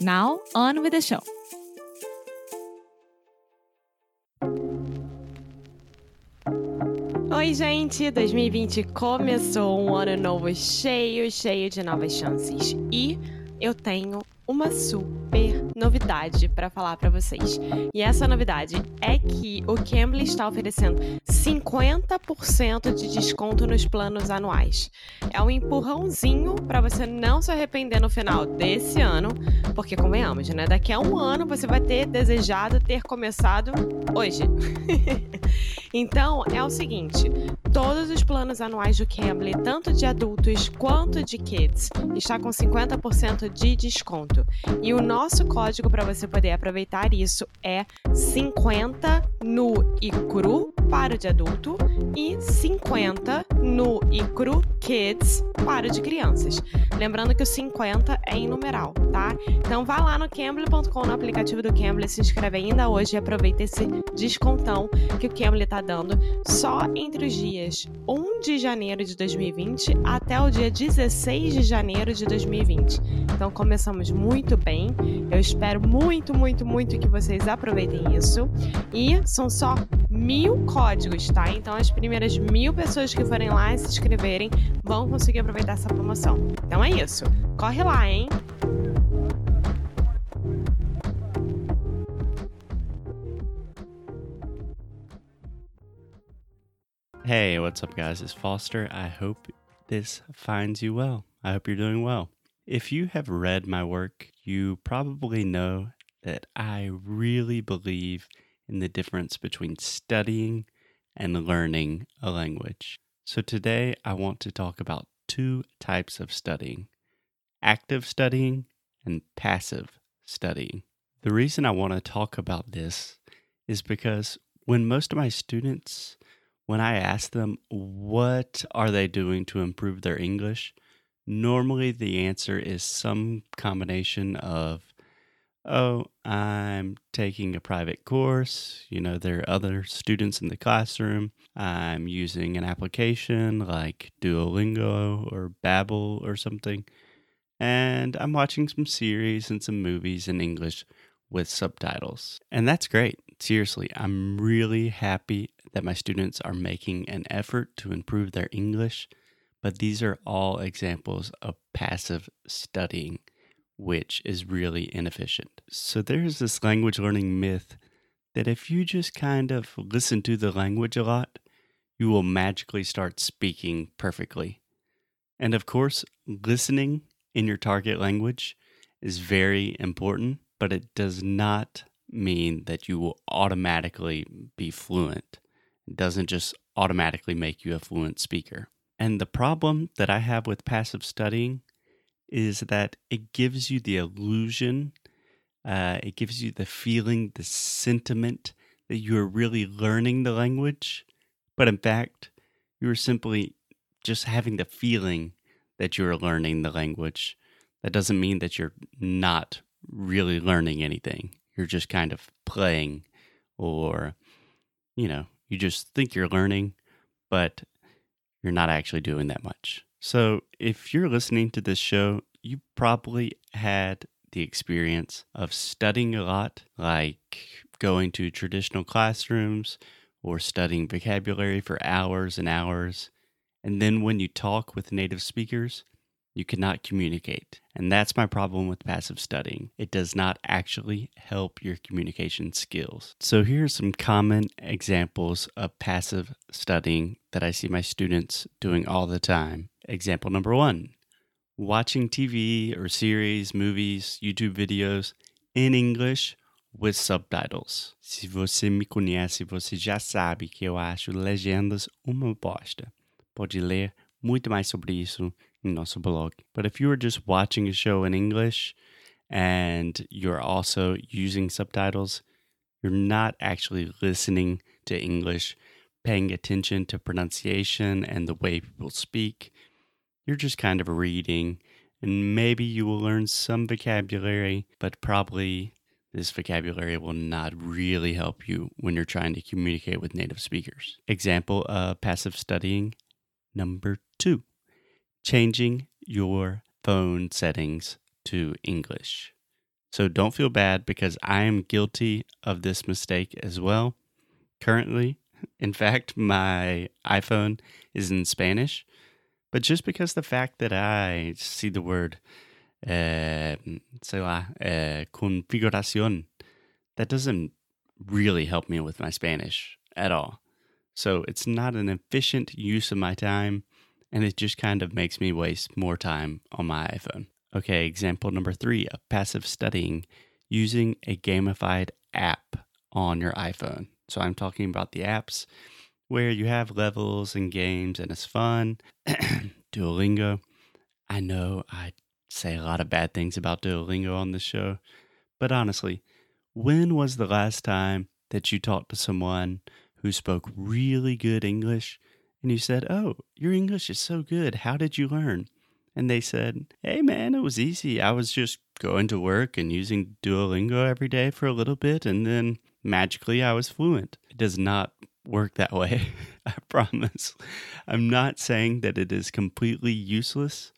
Now, on with the show! Oi, gente! 2020 começou um ano novo cheio, cheio de novas chances. E eu tenho uma super novidade para falar para vocês. E essa novidade é que o Cambly está oferecendo 50% de desconto nos planos anuais. É um empurrãozinho para você não se arrepender no final desse ano, porque convenhamos, né? Daqui a um ano você vai ter desejado ter começado hoje. então é o seguinte: todos os planos anuais do Cambly, tanto de adultos quanto de kids, está com 50% de desconto. E o nosso código para você poder aproveitar isso é 50 no e cru para o de adulto e 50 no e cru kids para de crianças. Lembrando que o 50 é em numeral, tá? Então vá lá no cambly.com, no aplicativo do Cambly, se inscreve ainda hoje e aproveita esse descontão que o Cambly está dando só entre os dias 1 de janeiro de 2020 até o dia 16 de janeiro de 2020. Então começamos muito bem. Eu espero muito, muito, muito que vocês aproveitem isso. E são só mil códigos, tá? Então as primeiras mil pessoas que forem lá e se inscreverem vão conseguir aproveitar essa promoção. Então é isso. Corre lá, hein? Hey, what's up, guys? It's Foster. I hope this finds you well. I hope you're doing well. If you have read my work, you probably know that I really believe in the difference between studying and learning a language. So today I want to talk about two types of studying active studying and passive studying. The reason I want to talk about this is because when most of my students, when I ask them what are they doing to improve their English, normally the answer is some combination of oh, I'm taking a private course. You know, there are other students in the classroom. I'm using an application like Duolingo or Babbel or something. And I'm watching some series and some movies in English with subtitles. And that's great. Seriously, I'm really happy that my students are making an effort to improve their English. But these are all examples of passive studying which is really inefficient. So there's this language learning myth that if you just kind of listen to the language a lot, you will magically start speaking perfectly. And of course, listening in your target language is very important, but it does not mean that you will automatically be fluent. It doesn't just automatically make you a fluent speaker. And the problem that I have with passive studying is that it gives you the illusion, uh, it gives you the feeling, the sentiment that you're really learning the language, but in fact, you're simply just having the feeling that you're learning the language. That doesn't mean that you're not really learning anything. You're just kind of playing, or, you know, you just think you're learning, but you're not actually doing that much. So, if you're listening to this show, you probably had the experience of studying a lot, like going to traditional classrooms or studying vocabulary for hours and hours. And then when you talk with native speakers, You cannot communicate. And that's my problem with passive studying. It does not actually help your communication skills. So, here are some common examples of passive studying that I see my students doing all the time. Example number one watching TV or series, movies, YouTube videos in English with subtitles. Se você me conhece, você já sabe que eu acho legendas uma bosta. Pode ler muito mais sobre isso em nosso blog. But if you are just watching a show in English and you're also using subtitles, you're not actually listening to English, paying attention to pronunciation and the way people speak. You're just kind of reading, and maybe you will learn some vocabulary, but probably this vocabulary will not really help you when you're trying to communicate with native speakers. Example of passive studying number two changing your phone settings to English. So don't feel bad because I am guilty of this mistake as well. Currently, in fact, my iPhone is in Spanish, but just because the fact that I see the word uh, sei lá, uh, configuración, that doesn't really help me with my Spanish at all. So it's not an efficient use of my time, and it just kind of makes me waste more time on my iPhone. Okay, example number three of passive studying using a gamified app on your iPhone. So I'm talking about the apps where you have levels and games and it's fun. Duolingo. I know I say a lot of bad things about Duolingo on this show, but honestly, when was the last time that you talked to someone who spoke really good English and you said, Oh, your English is so good. How did you learn? And they said, Hey, man, it was easy. I was just going to work and using Duolingo every day for a little bit, and then magically I was fluent. It does not work that way. I promise. I'm not saying that it is completely useless.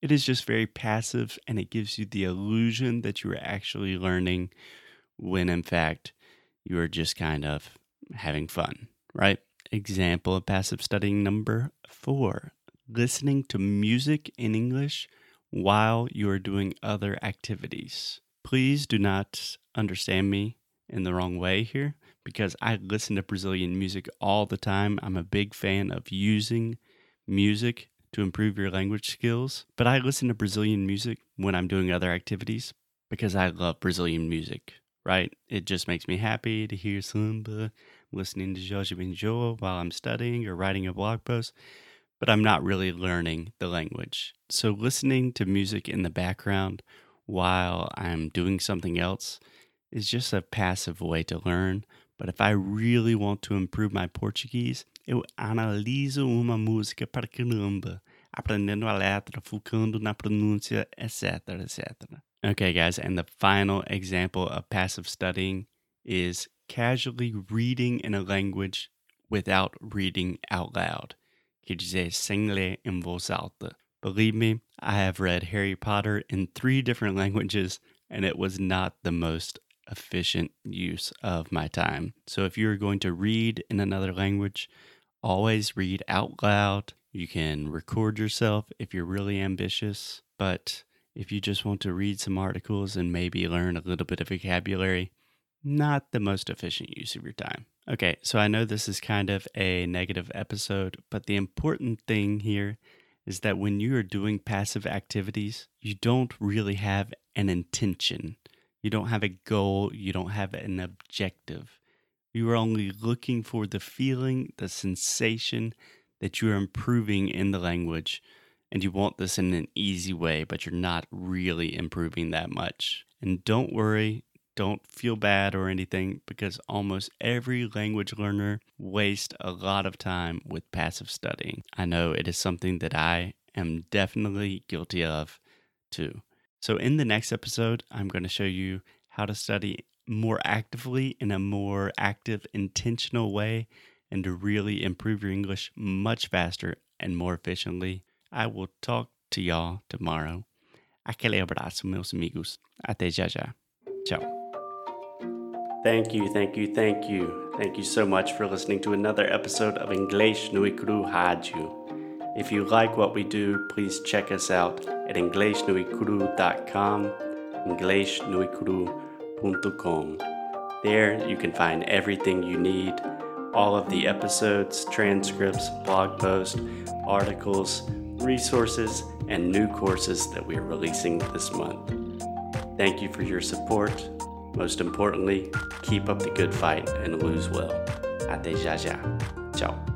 It is just very passive and it gives you the illusion that you are actually learning when in fact you are just kind of having fun, right? Example of passive studying number four listening to music in English while you are doing other activities. Please do not understand me in the wrong way here because I listen to Brazilian music all the time. I'm a big fan of using music to improve your language skills. But I listen to Brazilian music when I'm doing other activities because I love Brazilian music, right? It just makes me happy to hear samba, listening to Jorge Benjor while I'm studying or writing a blog post, but I'm not really learning the language. So listening to music in the background while I'm doing something else is just a passive way to learn. But if I really want to improve my Portuguese, eu analiso uma música para caramba, aprendendo a letra, focando na pronúncia, etc, etc. Okay, guys, and the final example of passive studying is casually reading in a language without reading out loud. Quer dizer, sem ler em voz alta. Believe me, I have read Harry Potter in three different languages, and it was not the most efficient use of my time. So if you're going to read in another language, always read out loud. You can record yourself if you're really ambitious, but if you just want to read some articles and maybe learn a little bit of vocabulary, not the most efficient use of your time. Okay, so I know this is kind of a negative episode, but the important thing here is that when you are doing passive activities, you don't really have an intention. You don't have a goal, you don't have an objective. You are only looking for the feeling, the sensation that you are improving in the language. And you want this in an easy way, but you're not really improving that much. And don't worry, don't feel bad or anything because almost every language learner wastes a lot of time with passive studying. I know it is something that I am definitely guilty of too. So, in the next episode, I'm going to show you how to study more actively in a more active, intentional way and to really improve your English much faster and more efficiently. I will talk to y'all tomorrow. Aquele abraço, meus amigos. Até já já. Ciao. Thank you, thank you, thank you. Thank you so much for listening to another episode of English no Cru Rádio. If you like what we do, please check us out at inglesnuecru.com, inglesnuecru.com. There you can find everything you need all of the episodes, transcripts, blog posts, articles, resources, and new courses that we are releasing this month. Thank you for your support. Most importantly, keep up the good fight and lose well. Já. Ciao.